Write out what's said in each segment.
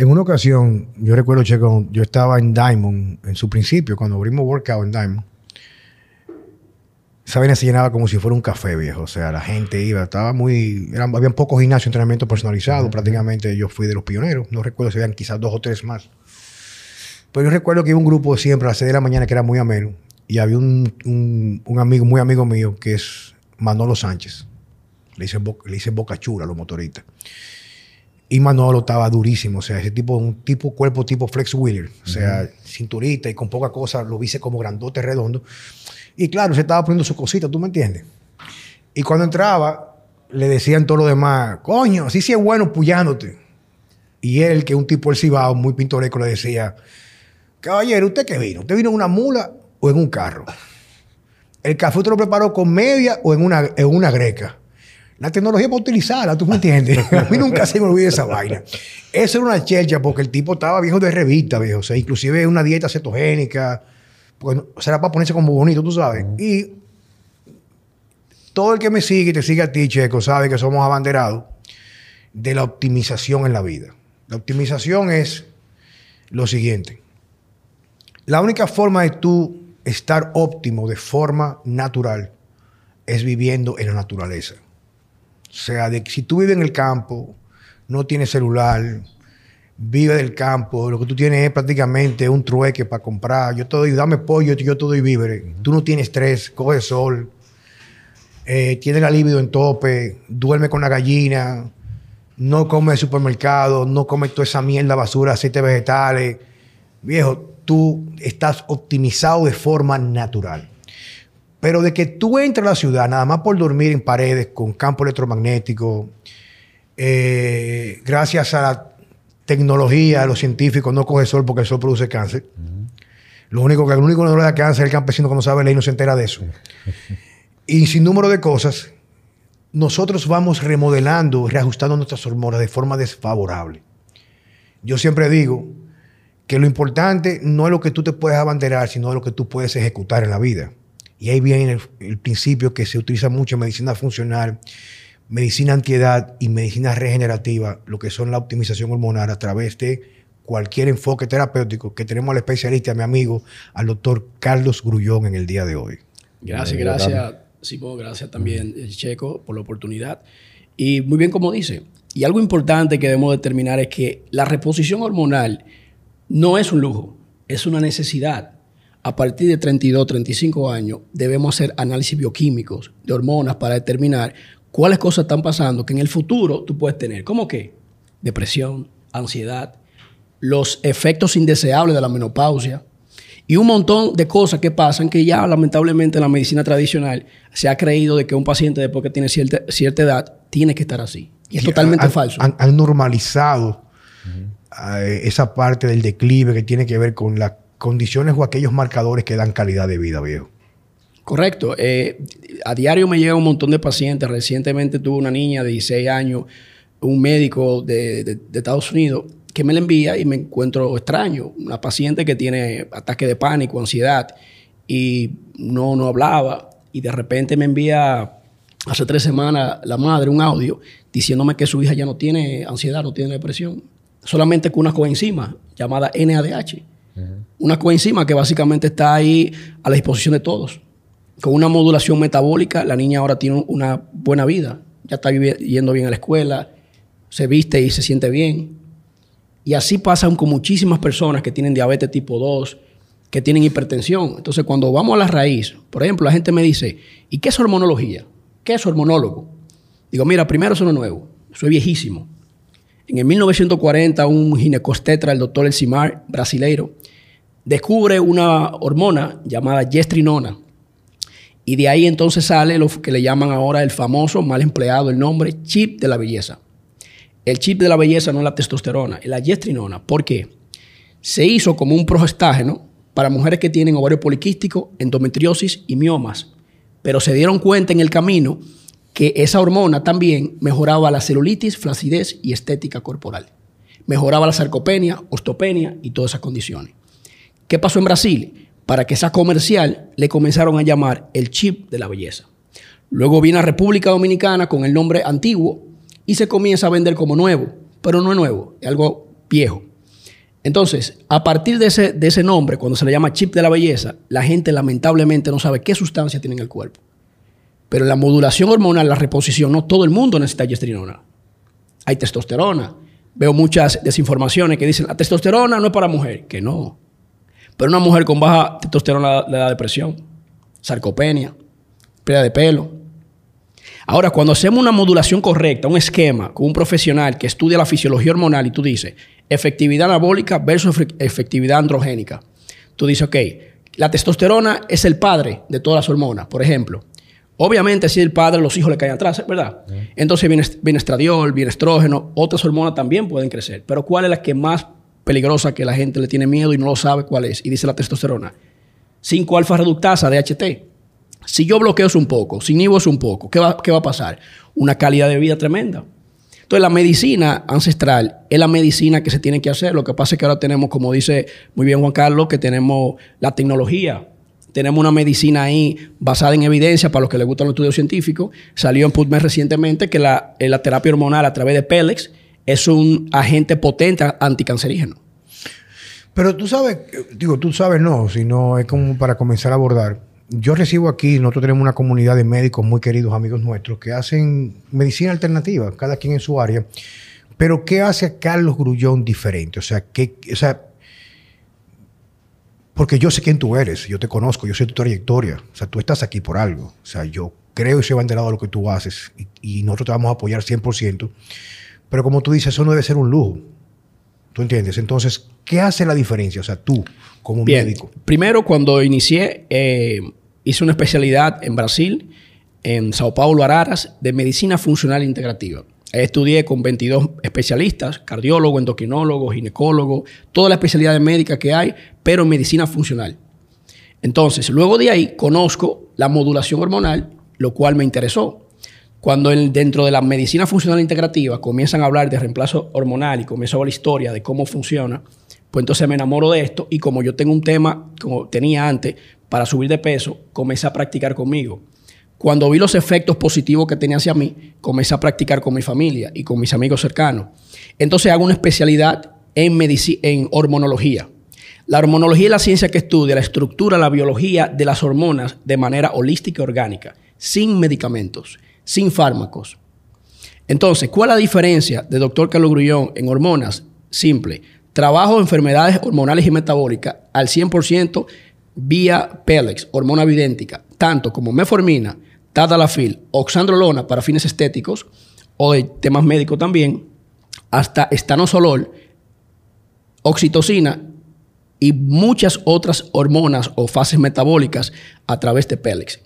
En una ocasión, yo recuerdo, Checo, yo estaba en Diamond en su principio, cuando abrimos Workout en Diamond. Esa vaina se llenaba como si fuera un café, viejo. O sea, la gente iba, estaba muy. Eran, habían pocos gimnasios, entrenamiento personalizado. Prácticamente yo fui de los pioneros. No recuerdo si habían quizás dos o tres más. Pero yo recuerdo que iba un grupo siempre a las 6 de la mañana que era muy ameno. Y había un, un, un amigo, muy amigo mío, que es Manolo Sánchez. Le dicen Boca Chula a los motoristas. Y Manolo estaba durísimo. O sea, ese tipo, un tipo, cuerpo tipo Flex Wheeler. O sea, cinturita y con poca cosa, lo viste como grandote, redondo. Y claro, se estaba poniendo su cosita, ¿tú me entiendes? Y cuando entraba, le decían todo lo demás, coño, así sí es bueno puyándote. Y él, que es un tipo del Cibao, muy pintoresco, le decía, caballero, ¿usted qué vino? ¿Usted vino en una mula o en un carro? ¿El café usted lo preparó con media o en una, en una greca? La tecnología para utilizarla, ¿tú me entiendes? A mí nunca se me olvida esa vaina. Eso era una chelcha porque el tipo estaba viejo de revista, viejo. O sea, inclusive una dieta cetogénica. Porque, o sea, era para ponerse como bonito, tú sabes. Y todo el que me sigue y te sigue a ti, Checo, sabe que somos abanderados de la optimización en la vida. La optimización es lo siguiente. La única forma de tú estar óptimo de forma natural es viviendo en la naturaleza. O sea, de si tú vives en el campo, no tienes celular, vive del campo, lo que tú tienes es prácticamente un trueque para comprar. Yo te doy, dame pollo, yo te doy víveres. Tú no tienes estrés, coge sol, eh, tienes la libido en tope, duerme con la gallina, no come de supermercado, no come toda esa mierda, basura, aceites vegetales. Viejo, tú estás optimizado de forma natural. Pero de que tú entres a la ciudad, nada más por dormir en paredes con campo electromagnético, eh, gracias a la tecnología, a los científicos, no coge sol porque el sol produce cáncer. Lo único que el único que no le da cáncer es el campesino que no sabe leer y no se entera de eso. y sin número de cosas, nosotros vamos remodelando, reajustando nuestras hormonas de forma desfavorable. Yo siempre digo que lo importante no es lo que tú te puedes abanderar, sino lo que tú puedes ejecutar en la vida. Y ahí viene el, el principio que se utiliza mucho en medicina funcional, medicina antiedad y medicina regenerativa, lo que son la optimización hormonal a través de cualquier enfoque terapéutico que tenemos al especialista, a mi amigo, al doctor Carlos Grullón en el día de hoy. Gracias, gracias, Simón. Gracias también, eh, Checo, por la oportunidad. Y muy bien como dice. Y algo importante que debemos determinar es que la reposición hormonal no es un lujo, es una necesidad. A partir de 32, 35 años debemos hacer análisis bioquímicos de hormonas para determinar cuáles cosas están pasando que en el futuro tú puedes tener. ¿Cómo qué? Depresión, ansiedad, los efectos indeseables de la menopausia y un montón de cosas que pasan que ya lamentablemente en la medicina tradicional se ha creído de que un paciente después que tiene cierta, cierta edad tiene que estar así. Y es Y totalmente han- falso. Han, han normalizado eh, esa parte del declive que tiene que ver con las condiciones o aquellos marcadores que dan calidad de vida, viejo. Correcto. Eh, a diario me llega un montón de pacientes. Recientemente tuve una niña de 16 años, un médico de, Estados Unidos, que me la envía y me encuentro extraño. Una paciente que tiene ataque de pánico, ansiedad, y no, no hablaba. Y de repente me envía hace tres semanas la madre un audio diciéndome que su hija ya no tiene ansiedad, no tiene depresión. Solamente con una coenzima llamada NADH. Una coenzima que básicamente está ahí a la disposición de todos. Con una modulación metabólica, la niña ahora tiene una buena vida. Ya está yendo bien a la escuela, se viste y se siente bien. Y así pasan con muchísimas personas que tienen diabetes tipo 2, que tienen hipertensión. Entonces, cuando vamos a la raíz, por ejemplo, la gente me dice, ¿y qué es hormonología? ¿Qué es hormonólogo? Digo, mira, primero eso no nuevo, soy viejísimo. En el 1940, un ginecostetra, el doctor Elcimar, brasileiro, descubre una hormona llamada gestrinona. Y de ahí entonces sale lo que le llaman ahora el famoso, mal empleado el nombre, chip de la belleza. El chip de la belleza no es la testosterona, es la gestrinona. ¿Por qué? Se hizo como un progestágeno para mujeres que tienen ovario poliquístico, endometriosis y miomas. Pero se dieron cuenta en el camino que esa hormona también mejoraba la celulitis, flacidez y estética corporal. Mejoraba la sarcopenia, osteopenia y todas esas condiciones. ¿Qué pasó en Brasil? Para que sea comercial, le comenzaron a llamar el chip de la belleza. Luego viene a República Dominicana con el nombre antiguo y se comienza a vender como nuevo, pero no es nuevo, es algo viejo. Entonces, a partir de ese, de ese nombre, cuando se le llama chip de la belleza, la gente lamentablemente no sabe qué sustancia tiene en el cuerpo. Pero la modulación hormonal, la reposición, no todo el mundo necesita gestrinona. Hay testosterona. Veo muchas desinformaciones que dicen, la testosterona no es para mujer. Que no. Pero una mujer con baja testosterona le da depresión, sarcopenia, pérdida de pelo. Ahora, cuando hacemos una modulación correcta, un esquema con un profesional que estudia la fisiología hormonal y tú dices, efectividad anabólica versus efectividad androgénica. Tú dices, ok, la testosterona es el padre de todas las hormonas, por ejemplo. Obviamente, si el padre, los hijos le caen atrás, ¿verdad? Entonces viene, viene estradiol, viene estrógeno, otras hormonas también pueden crecer. Pero ¿cuál es la que más peligrosa que la gente le tiene miedo y no lo sabe cuál es? Y dice la testosterona. 5-alfa reductasa, DHT. Si yo bloqueo eso un poco, si inhibo un poco, ¿qué va, ¿qué va a pasar? Una calidad de vida tremenda. Entonces, la medicina ancestral es la medicina que se tiene que hacer. Lo que pasa es que ahora tenemos, como dice muy bien Juan Carlos, que tenemos la tecnología tenemos una medicina ahí basada en evidencia para los que les gustan los estudios científicos. Salió en PubMed recientemente que la, eh, la terapia hormonal a través de Pelex es un agente potente anticancerígeno. Pero tú sabes, digo, tú sabes no, sino es como para comenzar a abordar. Yo recibo aquí, nosotros tenemos una comunidad de médicos muy queridos, amigos nuestros, que hacen medicina alternativa, cada quien en su área. Pero ¿qué hace a Carlos Grullón diferente? O sea, ¿qué, o sea, porque yo sé quién tú eres, yo te conozco, yo sé tu trayectoria. O sea, tú estás aquí por algo. O sea, yo creo y soy banderado de lo que tú haces y, nosotros te vamos a apoyar 100%. Pero como tú dices, eso no debe ser un lujo. ¿Tú entiendes? Entonces, ¿qué hace la diferencia? O sea, tú, como médico. Primero, cuando inicié, eh, hice una especialidad en Brasil, en Sao Paulo, Araras, de medicina funcional integrativa. Estudié con 22 especialistas, cardiólogo, endocrinólogo, ginecólogo, toda la especialidad médica que hay, pero en medicina funcional. Entonces, luego de ahí conozco la modulación hormonal, lo cual me interesó. Cuando dentro de la medicina funcional integrativa comienzan a hablar de reemplazo hormonal y comienzo a la historia de cómo funciona, pues entonces me enamoro de esto y como yo tengo un tema, como tenía antes, para subir de peso, comencé a practicar conmigo. Cuando vi los efectos positivos que tenía hacia mí, comencé a practicar con mi familia y con mis amigos cercanos. Entonces hago una especialidad en, en hormonología. La hormonología es la ciencia que estudia la estructura, la biología de las hormonas de manera holística y orgánica, sin medicamentos, sin fármacos. Entonces, ¿cuál es la diferencia de doctor Carlos Grullón en hormonas? Simple. Trabajo enfermedades hormonales y metabólicas al 100% vía Pelex, hormona vidéntica, tanto como meformina, tadalafil, oxandrolona para fines estéticos o de temas médicos también, hasta estanosolol, oxitocina y muchas otras hormonas o fases metabólicas a través de Pelex.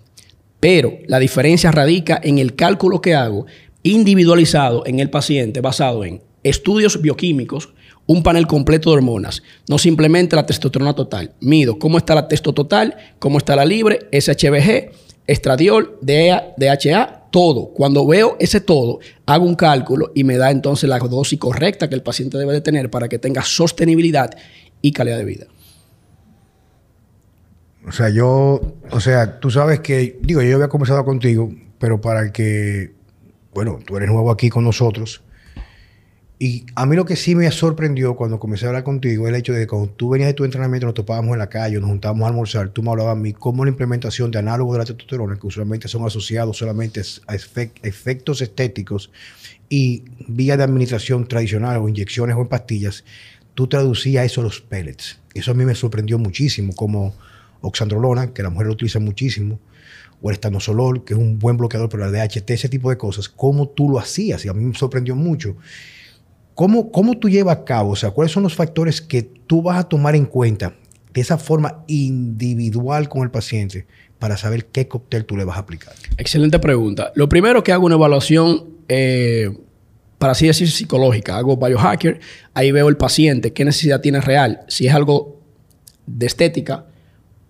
Pero la diferencia radica en el cálculo que hago individualizado en el paciente basado en estudios bioquímicos, un panel completo de hormonas, no simplemente la testosterona total. Mido cómo está la testo total, cómo está la libre, SHBG, estradiol, DHA, e todo. Cuando veo ese todo, hago un cálculo y me da entonces la dosis correcta que el paciente debe de tener para que tenga sostenibilidad y calidad de vida. O sea, yo, o sea, tú sabes que, digo, yo había conversado contigo, pero para que, bueno, tú eres nuevo aquí con nosotros, y a mí lo que sí me sorprendió cuando comencé a hablar contigo es el hecho de que cuando tú venías de tu entrenamiento, nos topábamos en la calle, nos juntábamos a almorzar, tú me hablabas a mí cómo la implementación de análogos de la testosterona, que usualmente son asociados solamente a efectos estéticos y vías de administración tradicional o inyecciones o en pastillas, tú traducías eso a los pellets. Eso a mí me sorprendió muchísimo, como oxandrolona, que la mujer lo utiliza muchísimo, o el estanosolol, que es un buen bloqueador para la DHT, ese tipo de cosas, cómo tú lo hacías. Y a mí me sorprendió mucho. ¿Cómo, ¿Cómo tú llevas a cabo? O sea, ¿cuáles son los factores que tú vas a tomar en cuenta de esa forma individual con el paciente para saber qué cóctel tú le vas a aplicar? Excelente pregunta. Lo primero que hago una evaluación, eh, para así decir, psicológica. Hago biohacker, ahí veo el paciente, qué necesidad tiene real, si es algo de estética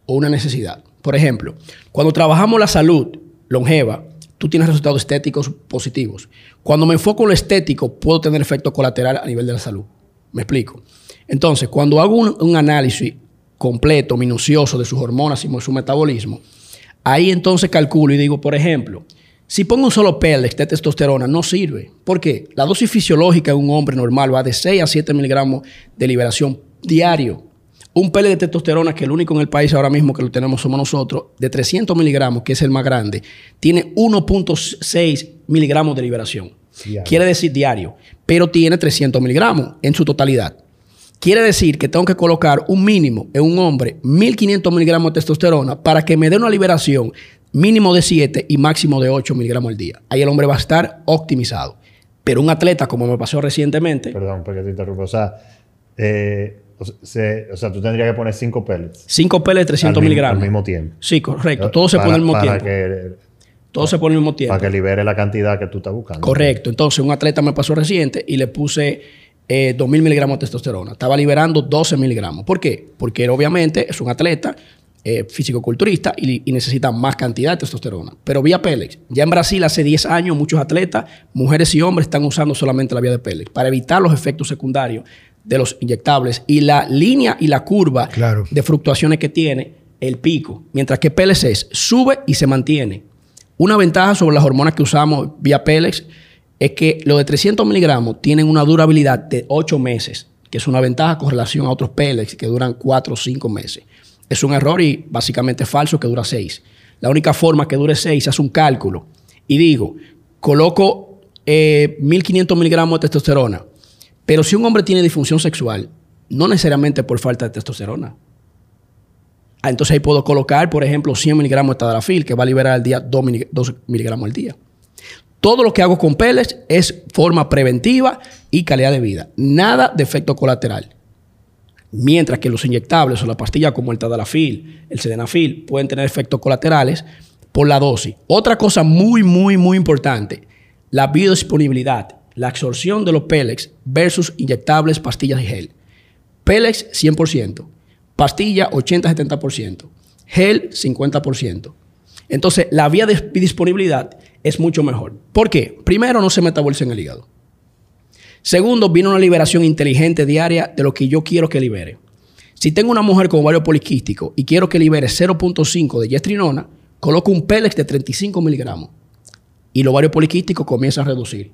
o una necesidad. Por ejemplo, cuando trabajamos la salud longeva, tú tienes resultados estéticos positivos. Cuando me enfoco en lo estético, puedo tener efecto colateral a nivel de la salud. Me explico. Entonces, cuando hago un, análisis completo, minucioso de sus hormonas y su metabolismo, ahí entonces calculo y digo, por ejemplo, si pongo un solo pellex de testosterona, no sirve. ¿Por qué? La dosis fisiológica de un hombre normal va de 6 a 7 miligramos de liberación diario. Un pellet de testosterona, que el único en el país ahora mismo que lo tenemos somos nosotros, de 300 miligramos, que es el más grande, tiene 1.6 miligramos de liberación. Quiere decir diario, pero tiene 300 miligramos en su totalidad. Quiere decir que tengo que colocar un mínimo en un hombre 1500 miligramos de testosterona para que me dé una liberación mínimo de 7 y máximo de 8 miligramos al día. Ahí el hombre va a estar optimizado. Pero un atleta, como me pasó recientemente. Perdón, porque te interrumpo. O sea, eh, o, sea, tú tendrías que poner 5 pellets. 5 pellets, 300 miligramos. Al mismo tiempo. Sí, correcto. Todo se pone al mismo tiempo. todo se pone al mismo tiempo. Para que libere la cantidad que tú estás buscando. Correcto. Entonces, un atleta me pasó reciente y le puse eh, 2.000 miligramos de testosterona. Estaba liberando 12 miligramos. ¿Por qué? Porque obviamente es un atleta eh, físico-culturista y, necesita más cantidad de testosterona. Pero vía Pélex. Ya en Brasil hace 10 años muchos atletas, mujeres y hombres, están usando solamente la vía de Pélex para evitar los efectos secundarios de los inyectables y la línea y la curva de fluctuaciones que tiene el pico. Mientras que es, sube y se mantiene. Una ventaja sobre las hormonas que usamos vía Pélex es que los de 300 miligramos tienen una durabilidad de 8 meses, que es una ventaja con relación a otros Pélex que duran 4 o 5 meses. Es un error y básicamente falso que dura 6. La única forma que dure 6 es un cálculo. Y digo, coloco 1500 eh, miligramos de testosterona, pero si un hombre tiene disfunción sexual, no necesariamente por falta de testosterona. Ah, entonces ahí puedo colocar, por ejemplo, 100 miligramos de tadalafil, que va a liberar al día 2, miligramos al día. Todo lo que hago con peles es forma preventiva y calidad de vida. Nada de efecto colateral. Mientras que los inyectables o la pastilla como el tadalafil, el sedenafil, pueden tener efectos colaterales por la dosis. Otra cosa muy, muy, muy importante, la biodisponibilidad, la absorción de los Pelex versus inyectables, pastillas y gel. Pelex 100%, pastilla 80-70%, gel 50%. Entonces, la vía de disponibilidad es mucho mejor. ¿Por qué? Primero, no se metaboliza en el hígado. Segundo, viene una liberación inteligente diaria de lo que yo quiero que libere. Si tengo una mujer con ovario poliquístico y quiero que libere 0.5 de gestrinona, coloco un Pélex de 35 miligramos y el ovario poliquístico comienza a reducir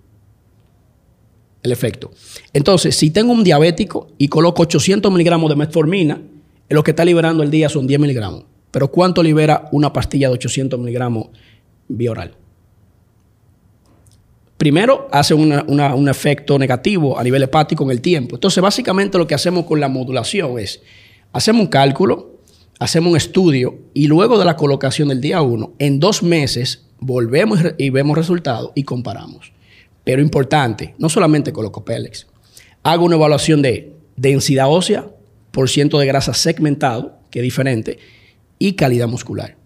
el efecto. Entonces, si tengo un diabético y coloco 800 miligramos de metformina, lo que está liberando el día son 10 miligramos. Pero ¿cuánto libera una pastilla de 800 miligramos bioral? Primero, hace un efecto negativo a nivel hepático en el tiempo. Entonces, básicamente lo que hacemos con la modulación es, hacemos un cálculo, hacemos un estudio y luego de la colocación del día 1, en dos meses volvemos y vemos resultados y comparamos. Pero importante, no solamente coloco Pélex, hago una evaluación de densidad ósea, por ciento de grasa segmentado, que es diferente, y calidad muscular.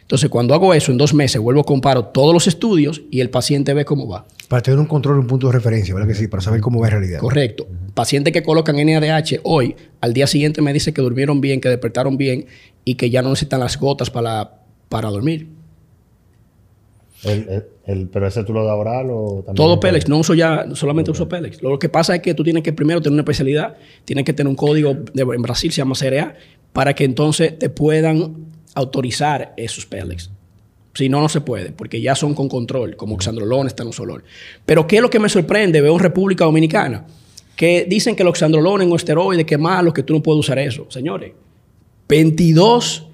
Entonces, cuando hago eso en dos meses, vuelvo a comparo todos los estudios y el paciente ve cómo va. Para tener un control, un punto de referencia, ¿verdad que sí? Para saber cómo va en realidad. Correcto. Pacientes que colocan NADH hoy, al día siguiente me dice que durmieron bien, que despertaron bien y que ya no necesitan las gotas para, para dormir. ¿Pero ese tú lo das oral o también? Todo Pélex, no uso ya, solamente uso Pélex. Lo que pasa es que tú tienes que primero tener una especialidad, tienes que tener un código, de, en Brasil se llama CRA, para que entonces te puedan autorizar esos Pélex. Si no, no se puede, porque ya son con control, como Oxandrolón, Estanosolol. Pero ¿qué es lo que me sorprende? Veo en República Dominicana que dicen que el Oxandrolón es un esteroide, que malo, que tú no puedes usar eso. Señores, 22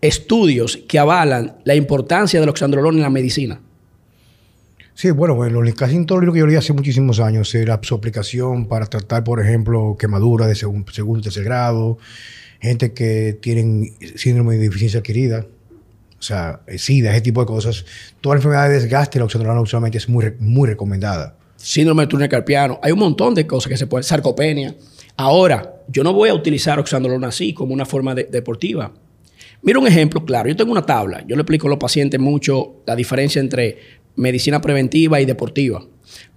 estudios que avalan la importancia del Oxandrolón en la medicina. Sí, bueno, bueno, casi en todo lo que yo leí hace muchísimos años era su aplicación para tratar, por ejemplo, quemaduras de segundo, segundo tercer grado, gente que tienen síndrome de deficiencia adquirida, o sea, SIDA, ese tipo de cosas. Toda la enfermedad de desgaste, la oxandrolona usualmente es muy, muy recomendada. Síndrome de túnel carpiano. Hay un montón de cosas que se pueden. Sarcopenia. Ahora, yo no voy a utilizar oxandrolona así como una forma deportiva. Mira un ejemplo claro. Yo tengo una tabla. Yo le explico a los pacientes mucho la diferencia entre medicina preventiva y deportiva.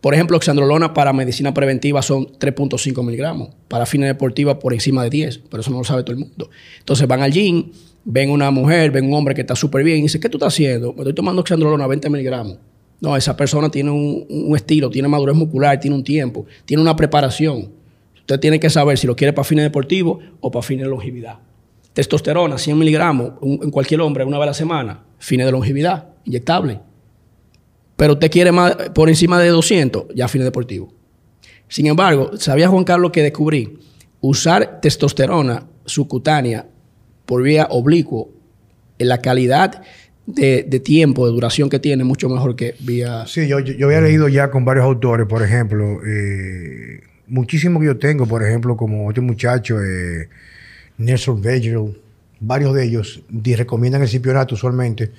Por ejemplo, oxandrolona para medicina preventiva son 3.5 miligramos. Para fines deportivos por encima de 10. Pero eso no lo sabe todo el mundo. Entonces van al gym, ven una mujer, ven un hombre que está súper bien y dice, ¿qué tú estás haciendo? Me estoy tomando oxandrolona 20 miligramos. No, esa persona tiene un, un, estilo, tiene madurez muscular, tiene un tiempo, tiene una preparación. Usted tiene que saber si lo quiere para fines deportivos o para fines de longevidad. Testosterona, 100 miligramos en cualquier hombre una vez a la semana, fines de longevidad, inyectable. Pero usted quiere más por encima de 200, ya fines deportivos. Sin embargo, ¿sabía Juan Carlos que descubrí usar testosterona subcutánea por vía oblicuo, en la calidad de, tiempo, de duración que tiene, mucho mejor que vía... Sí, yo, yo, había leído ya con varios autores, por ejemplo, eh, muchísimo que yo tengo, por ejemplo, como este muchacho, eh, Nelson Vegel, varios de ellos recomiendan el cipionato usualmente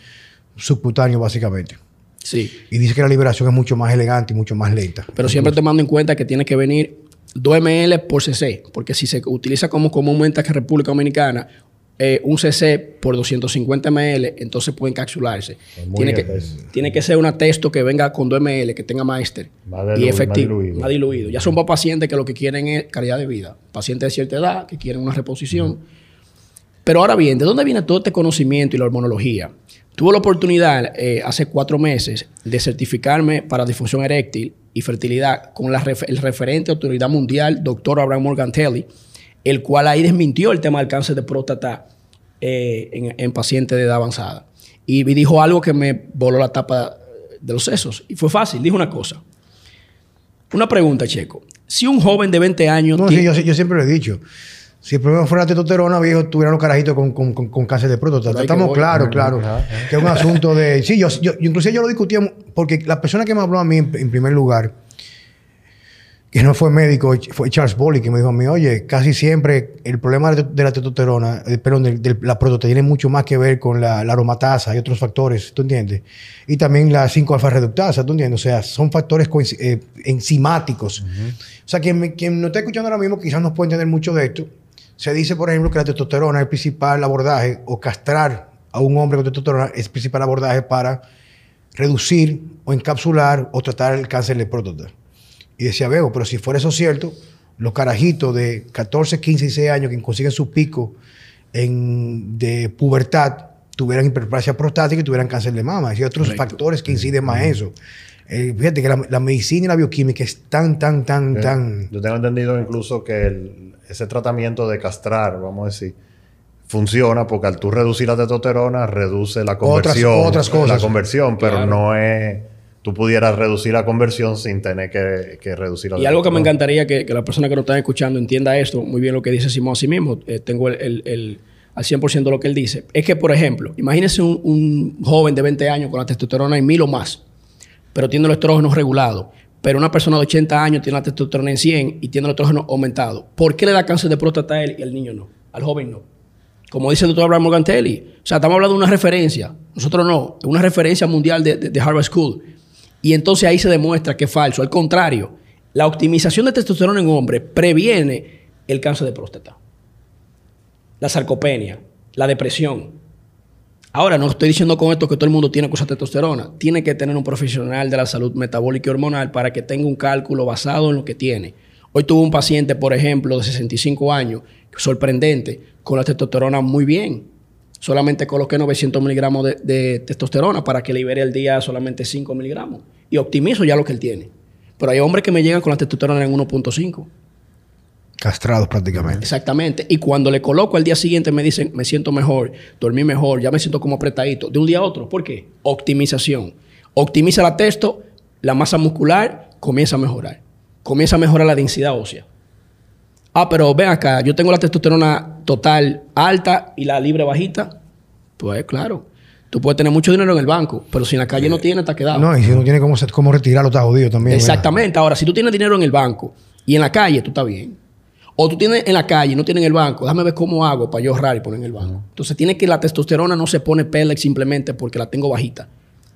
subcutáneo, básicamente. Sí. Y dice que la liberación es mucho más elegante y mucho más lenta. Pero siempre tomando en cuenta que tiene que venir 2 ml por cc, porque si se utiliza como comúnmente en República Dominicana, eh, un cc por 250 ml, entonces puede encapsularse. Tiene que, tiene que ser una testo que venga con 2 ml, que tenga máster Más y efectivo, más diluido. más diluido. Ya son para pacientes que lo que quieren es calidad de vida. Pacientes de cierta edad que quieren una reposición. Pero ahora bien, ¿de dónde viene todo este conocimiento y la hormonología? Tuve la oportunidad eh, hace cuatro meses de certificarme para disfunción eréctil y fertilidad con la ref- el referente autoridad mundial, doctor Abraham Morgantelli, el cual ahí desmintió el tema del cáncer de próstata eh, en, en pacientes de edad avanzada. Y me dijo algo que me voló la tapa de los sesos. Y fue fácil, dijo una cosa. Una pregunta, Checo. Si un joven de 20 años... No, sí, yo, yo siempre lo he dicho. Si el problema fuera la testosterona, viejo, tuvieran los carajitos con, con, con, con cáncer de próstata. Estamos claros, claro. Ajá. Que es un asunto de... Sí, yo, yo, yo- inclusive yo lo discutíamos porque la persona que me habló a mí en, en primer lugar, que no fue médico, fue Charles Bolly, que me dijo a mí, oye, casi siempre el problema de, la testosterona, eh, perdón, de, de la próstata tiene mucho más que ver con la, la aromatasa y otros factores, ¿tú entiendes? Y también la 5-alfa reductasa, ¿tú entiendes? O sea, son factores eh, enzimáticos. O sea, quien, me- quien no está escuchando ahora mismo quizás no puede entender mucho de esto. Se dice, por ejemplo, que la testosterona es el principal abordaje, o castrar a un hombre con testosterona es el principal abordaje para reducir o encapsular o tratar el cáncer de próstata. Y decía, veo, pero si fuera eso cierto, los carajitos de 14, 15, 16 años que consiguen su pico en, de pubertad tuvieran hiperplasia prostática y tuvieran cáncer de mama. Hay otros Correcto. factores que inciden más eso. Eh, fíjate que la, la medicina y la bioquímica es tan, tan, tan, tan... Yo tengo entendido incluso que el- ese tratamiento de castrar, vamos a decir, funciona porque al tú reducir la testosterona, reduce la conversión. otras cosas. La conversión, pero Claro. no es... Tú pudieras reducir la conversión sin tener que, que reducir la Y algo que me encantaría que, que la persona que nos está escuchando entienda esto, muy bien lo que dice Simón a sí mismo, eh, tengo el, el- el- al 100% lo que él dice, es que, por ejemplo, imagínese un, un joven de 20 años con la testosterona en 1000 o más, pero tiene los estrógenos regulados, pero una persona de 80 años tiene la testosterona en 100 y tiene los estrógenos aumentados. ¿Por qué le da cáncer de próstata a él y al niño no? Al joven no. Como dice el doctor Abraham Morgantelli. O sea, estamos hablando de una referencia. Nosotros no. Una referencia mundial de, de- de Harvard School. Y entonces ahí se demuestra que es falso. Al contrario, la optimización de testosterona en hombre previene el cáncer de próstata, la sarcopenia, la depresión. Ahora, no estoy diciendo con esto que todo el mundo tiene que usar testosterona. Tiene que tener un profesional de la salud metabólica y hormonal para que tenga un cálculo basado en lo que tiene. Hoy tuve un paciente, por ejemplo, de 65 años, sorprendente, con la testosterona muy bien. Solamente coloqué 900 miligramos de, de testosterona para que libere el día solamente 5 miligramos. Y optimizo ya lo que él tiene. Pero hay hombres que me llegan con la testosterona en 1.5. Castrados prácticamente. Exactamente. Y cuando le coloco al día siguiente me dicen, me siento mejor, dormí mejor, ya me siento como apretadito. De un día a otro. ¿Por qué? Optimización. Optimiza la testo, la masa muscular comienza a mejorar. Comienza a mejorar la densidad ósea. Ah, pero ven acá, yo tengo la testosterona total alta y la libre bajita. Pues claro, tú puedes tener mucho dinero en el banco, pero si en la calle no tienes, está quedado. No, y si no tiene cómo, cómo retirarlo, está jodido también. ¿verdad? Exactamente. Ahora, si tú tienes dinero en el banco y en la calle, tú estás bien. O tú tienes en la calle y no tienes en el banco, déjame ver cómo hago para yo ahorrar y poner en el banco. Entonces, tiene que la testosterona no se pone pellet simplemente porque la tengo bajita.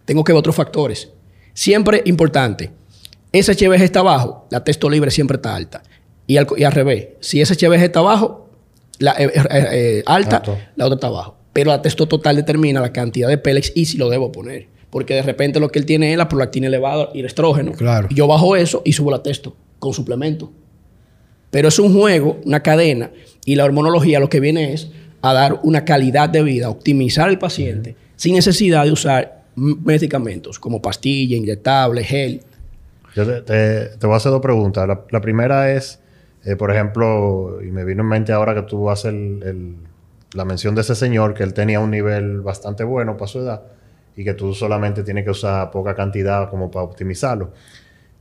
Tengo que ver otros factores. Siempre importante. Ese HBG está bajo, la testo libre siempre está alta. Y al, y al revés, si ese HBG está bajo, la, eh, eh, eh, alta, Alto. la otra está abajo. Pero la testo total determina la cantidad de pellets y si lo debo poner. Porque de repente lo que él tiene es la prolactina elevada y el estrógeno. Claro. Y yo bajo eso y subo la testo con suplemento. Pero es un juego, una cadena. Y la hormonología lo que viene es a dar una calidad de vida, optimizar al paciente sin necesidad de usar medicamentos como pastilla, inyectable, gel. Yo te, te- te voy a hacer dos preguntas. La, la primera es, eh, por ejemplo, y me vino en mente ahora que tú haces el- el- la mención de ese señor, que él tenía un nivel bastante bueno para su edad y que tú solamente tienes que usar poca cantidad como para optimizarlo.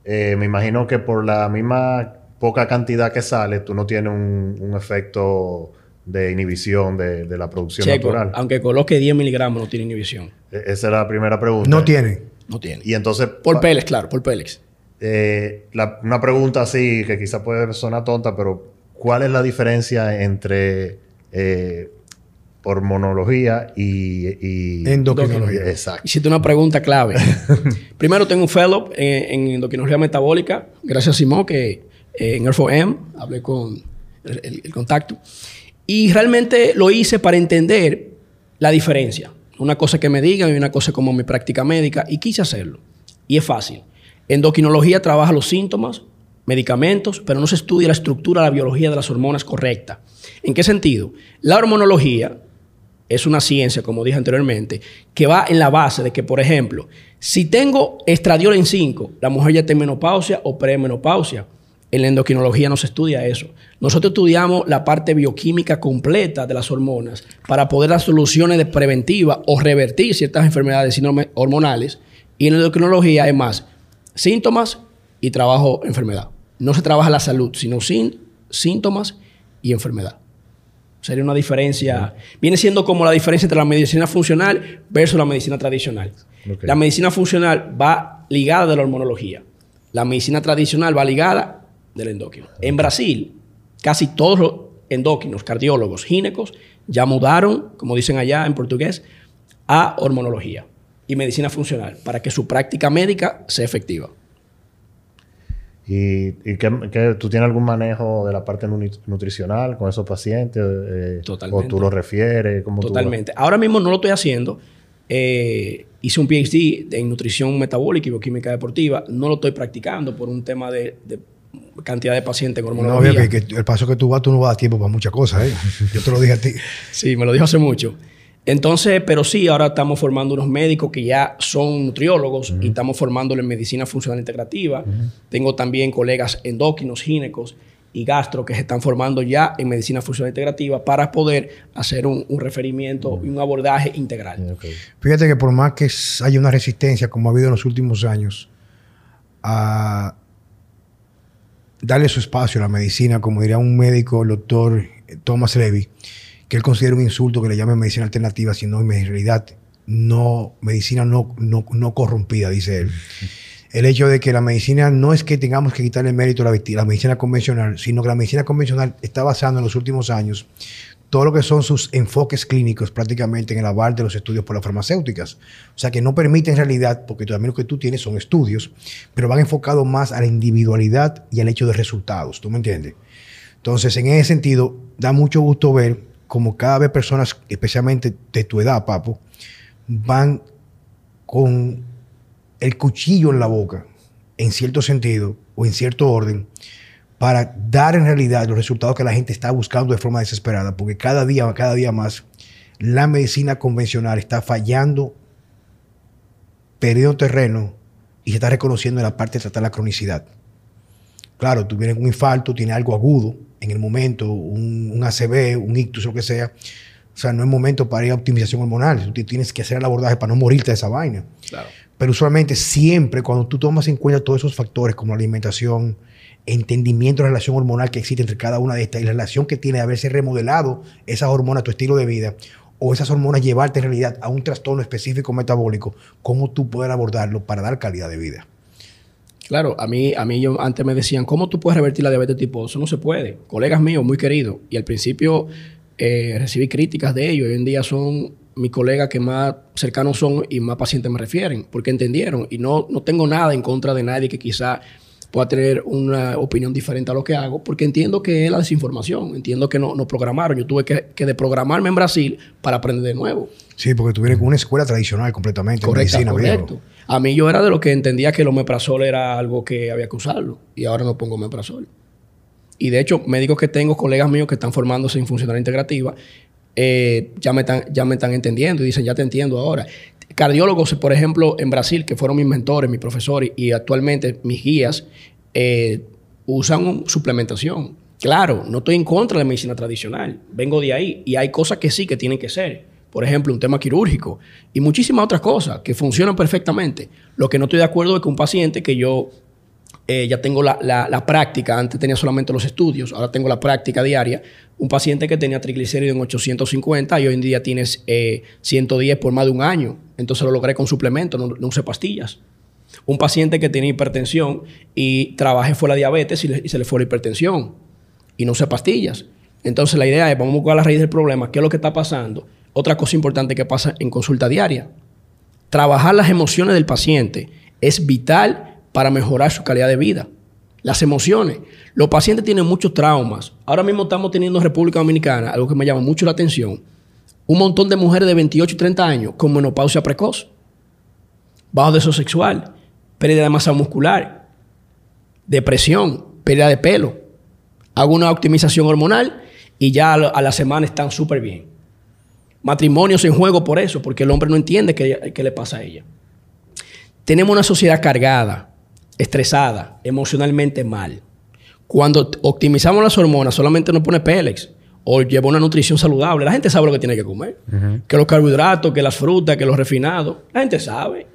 Eh, me imagino que por la misma poca cantidad que sale, tú no tienes un, un efecto de inhibición de, de la producción Checo, natural. aunque coloque 10 miligramos, no tiene inhibición. E- Esa era la primera pregunta. No tiene. No tiene. Y entonces, Por Pélex, claro, por Pélex. Eh, la- una pregunta así que quizá puede sonar tonta, pero ¿cuál es la diferencia entre eh, hormonología y, y- Endocrinología. Exacto. Hiciste una pregunta clave. Primero, tengo un fellow en, en endocrinología metabólica, gracias a Simón, que eh, en R4M hablé con el, el- el contacto. Y realmente lo hice para entender la diferencia. Una cosa que me digan y una cosa como mi práctica médica, y quise hacerlo. Y es fácil. Endocrinología trabaja los síntomas, medicamentos, pero no se estudia la estructura, la biología de las hormonas correcta. ¿En qué sentido? La hormonología es una ciencia, como dije anteriormente, que va en la base de que, por ejemplo, si tengo estradiol en 5, la mujer ya está en menopausia o premenopausia. En la endocrinología no se estudia eso. Nosotros estudiamos la parte bioquímica completa de las hormonas para poder dar soluciones de preventiva o revertir ciertas enfermedades hormonales. Y en la endocrinología es más síntomas y trabajo enfermedad. No se trabaja la salud, sino sin síntomas y enfermedad. Sería una diferencia. Viene siendo como la diferencia entre la medicina funcional versus la medicina tradicional. La medicina funcional va ligada de la hormonología. La medicina tradicional va ligada del endocrino. En Brasil, casi todos los endócrinos, cardiólogos, ginecos, ya mudaron, como dicen allá en portugués, a hormonología y medicina funcional para que su práctica médica sea efectiva. ¿Y, y qué, qué- tú tienes algún manejo de la parte nutri- nutricional con esos pacientes? Eh, Totalmente. ¿O tú lo refieres? ¿Cómo tú lo- Totalmente. Ahora mismo no lo estoy haciendo. Eh, hice un PhD en nutrición metabólica y bioquímica deportiva. No lo estoy practicando por un tema de, de cantidad de pacientes en No, hormonología. veo que, que el paso que tú vas, tú no vas a dar tiempo para muchas cosas, ¿eh? Yo te lo dije a ti. Sí, me lo dijo hace mucho. Entonces, pero sí, ahora estamos formando unos médicos que ya son nutriólogos y estamos formándolo en medicina funcional integrativa. Tengo también colegas endócrinos, ginecos y gastro que se están formando ya en medicina funcional integrativa para poder hacer un, un referimiento y un abordaje integral. Fíjate que por más que haya una resistencia, como ha habido en los últimos años, a darle su espacio a la medicina, como diría un médico, el doctor Thomas Levy, que él considera un insulto que le llame medicina alternativa, sino en realidad no, medicina no, no, no corrompida, dice él. El hecho de que la medicina no es que tengamos que quitarle mérito a la, la medicina convencional, sino que la medicina convencional está basando en los últimos años todo lo que son sus enfoques clínicos prácticamente en el aval de los estudios por las farmacéuticas. O sea que no permite en realidad, porque también lo que tú tienes son estudios, pero van enfocados más a la individualidad y al hecho de resultados. ¿Tú me entiendes? Entonces, en ese sentido, da mucho gusto ver como cada vez personas, especialmente de tu edad, papo, van con el cuchillo en la boca, en cierto sentido o en cierto orden, para dar en realidad los resultados que la gente está buscando de forma desesperada, porque cada día, cada día más, la medicina convencional está fallando, perdiendo terreno y se está reconociendo en la parte de tratar la cronicidad. Claro, tú vienes con un infarto, tienes algo agudo en el momento, un, un ACV, un ictus, lo que sea. O sea, no es momento para ir a optimización hormonal. Tú tienes que hacer el abordaje para no morirte de esa vaina. Claro. Pero usualmente siempre cuando tú tomas en cuenta todos esos factores como la alimentación, entendimiento de la relación hormonal que existe entre cada una de estas y la relación que tiene de haberse remodelado esas hormonas, tu estilo de vida, o esas hormonas llevarte en realidad a un trastorno específico metabólico, cómo tú poder abordarlo para dar calidad de vida. Claro, a mí, a mí yo, antes me decían, ¿cómo tú puedes revertir la diabetes tipo 2? Eso no se puede. Colegas míos muy queridos. Y al principio eh, recibí críticas de ellos. Hoy en día son mis colegas que más cercanos son y más pacientes me refieren, porque entendieron. Y no, no tengo nada en contra de nadie que quizá pueda tener una opinión diferente a lo que hago, porque entiendo que es la desinformación. Entiendo que no, no programaron. Yo tuve que, que deprogramarme en Brasil para aprender de nuevo. Sí, porque tú vienes con una escuela tradicional completamente en Correcto, medicina, correcto. A mí yo era de lo que entendía que el omeprazol era algo que había que usarlo. Y ahora no pongo omeprazol. Y de hecho, médicos que tengo, colegas míos que están formándose en funcional integrativa, eh, ya, me están, ya me están entendiendo y dicen, ya te entiendo ahora. Cardiólogos, por ejemplo, en Brasil, que fueron mis mentores, mis profesores y actualmente mis guías, eh, usan suplementación. Claro, no estoy en contra de la medicina tradicional, vengo de ahí y hay cosas que sí que tienen que ser. Por ejemplo, un tema quirúrgico y muchísimas otras cosas que funcionan perfectamente. Lo que no estoy de acuerdo es que un paciente que yo eh, ya tengo la, la, práctica, antes tenía solamente los estudios, ahora tengo la práctica diaria. Un paciente que tenía triglicéridos en 850 y hoy en día tienes 110 eh, por más de un año. Entonces lo logré con suplemento, no, no usé pastillas. Un paciente que tenía hipertensión y trabajé fue la diabetes y, se le fue la hipertensión y no usé pastillas. Entonces la idea es, vamos a buscar la raíz del problema, qué es lo que está pasando. Otra cosa importante que pasa en consulta diaria. Trabajar las emociones del paciente es vital para mejorar su calidad de vida. Las emociones. Los pacientes tienen muchos traumas. Ahora mismo estamos teniendo en República Dominicana algo que me llama mucho la atención. Un montón de mujeres de 28 y 30 años con menopausia precoz, bajo deseo sexual, pérdida de masa muscular, depresión, pérdida de pelo. Hago una optimización hormonal y ya a la semana están súper bien. Matrimonios en juego por eso, porque el hombre no entiende qué, qué le pasa a ella. Tenemos una sociedad cargada, estresada, emocionalmente mal. Cuando optimizamos las hormonas, solamente nos pone Pélex o lleva una nutrición saludable. La gente sabe lo que tiene que comer. Que los carbohidratos, que las frutas, que los refinados. La gente sabe.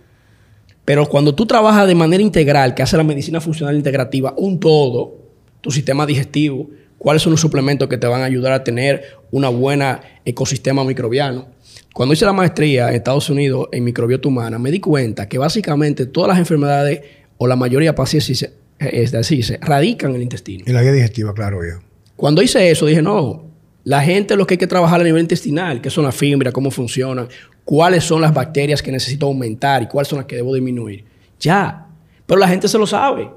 Pero cuando tú trabajas de manera integral, que hace la medicina funcional integrativa, un todo, tu sistema digestivo, cuáles son los suplementos que te van a ayudar a tener una buena ecosistema microbiano. Cuando hice la maestría en Estados Unidos en microbiota humana, me di cuenta que básicamente todas las enfermedades o la mayoría de pacientes, es decir, se radican en el intestino. En la vía digestiva, claro, viejo. Cuando hice eso, dije, no, la gente lo que hay que trabajar a nivel intestinal, qué son las fibras, cómo funcionan, cuáles son las bacterias que necesito aumentar y cuáles son las que debo disminuir. Ya. Pero la gente se lo sabe.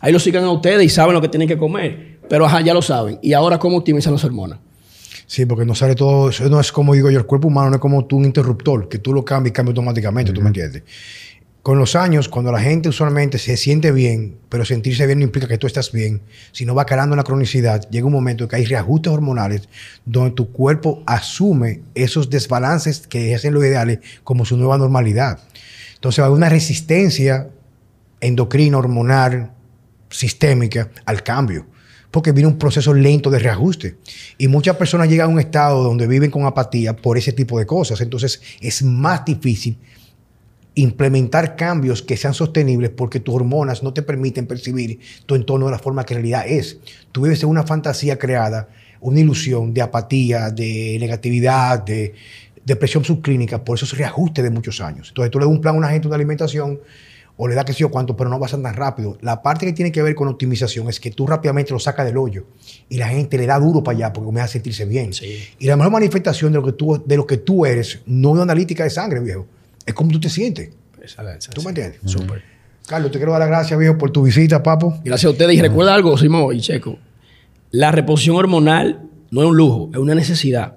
Ahí lo sigan a ustedes y saben lo que tienen que comer. Pero ajá, ya lo saben. ¿Y ahora cómo optimizan las hormonas? Sí, porque no sale todo. Eso no es como digo yo, el cuerpo humano no es como tú un interruptor, que tú lo cambias y cambia automáticamente, ¿tú me entiendes? Con los años, cuando la gente usualmente se siente bien, pero sentirse bien no implica que tú estás bien, sino va calando en la cronicidad, llega un momento que hay reajustes hormonales donde tu cuerpo asume esos desbalances que hacen lo ideales como su nueva normalidad. Entonces va a haber una resistencia endocrina, hormonal, sistémica al cambio, porque viene un proceso lento de reajuste. Y muchas personas llegan a un estado donde viven con apatía por ese tipo de cosas. Entonces es más difícil implementar cambios que sean sostenibles porque tus hormonas no te permiten percibir tu entorno de la forma que en realidad es. Tú vives en una fantasía creada, una ilusión de apatía, de negatividad, de depresión subclínica, por eso es reajuste de muchos años. Entonces tú le das un plan a una gente de alimentación o le das que sé yo cuánto, pero no vas a andar rápido. La parte que tiene que ver con optimización es que tú rápidamente lo sacas del hoyo y la gente le da duro para allá porque me hace sentirse bien. Y la mejor manifestación de lo que tú, de lo que tú eres, no una analítica de sangre, viejo es como tú te sientes. ¿Tú me entiendes? Súper. Carlos, te quiero dar las gracias, viejo, por tu visita, papo. Gracias a ustedes. Y recuerda algo, Simón y Checo. La reposición hormonal no es un lujo, es una necesidad.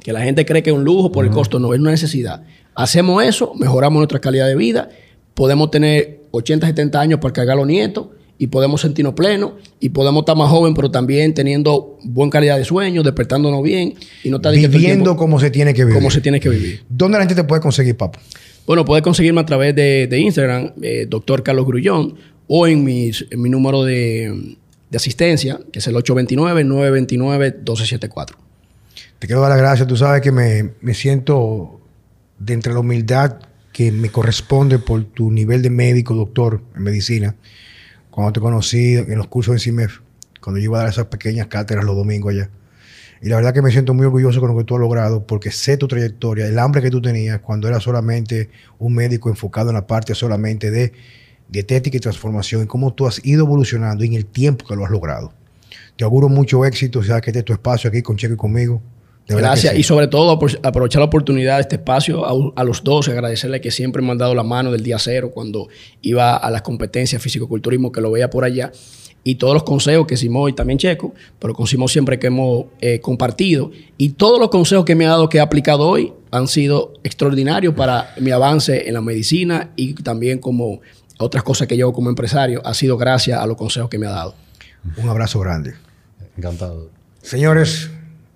Que la gente cree que es un lujo por el costo, no, es una necesidad. Hacemos eso, mejoramos nuestra calidad de vida, podemos tener 80, 70 años para cargar a los nietos y podemos sentirnos plenos y podemos estar más jóvenes, pero también teniendo buena calidad de sueño, despertándonos bien y no estar viviendo como se tiene que vivir. Como se tiene que vivir. ¿Dónde la gente te puede conseguir, papo? Bueno, puedes conseguirme a través de, Instagram, eh, doctor Carlos Grullón, o en, mi número de, asistencia, que es el 829-929-1274. Te quiero dar las gracias. Tú sabes que me, me siento de entre la humildad que me corresponde por tu nivel de médico, doctor en medicina cuando te conocí en los cursos de CIMEF, cuando yo iba a dar esas pequeñas cátedras los domingos allá. Y la verdad que me siento muy orgulloso con lo que tú has logrado, porque sé tu trayectoria, el hambre que tú tenías cuando eras solamente un médico enfocado en la parte solamente de dietética y transformación, y cómo tú has ido evolucionando en el tiempo que lo has logrado. Te auguro mucho éxito, sea que esté tu espacio aquí con Checo y conmigo. Gracias. Y sobre todo, aprovechar la oportunidad de este espacio a, los dos, agradecerle que siempre me han dado la mano del día cero cuando iba a las competencias físico-culturismo, que lo veía por allá. Y todos los consejos que Simón y también Checo, pero con Simón siempre que hemos eh, compartido. Y todos los consejos que me ha dado, que he aplicado hoy, han sido extraordinarios para mi avance en la medicina y también como otras cosas que llevo como empresario. Ha sido gracias a los consejos que me ha dado. Un abrazo grande. Encantado. Señores,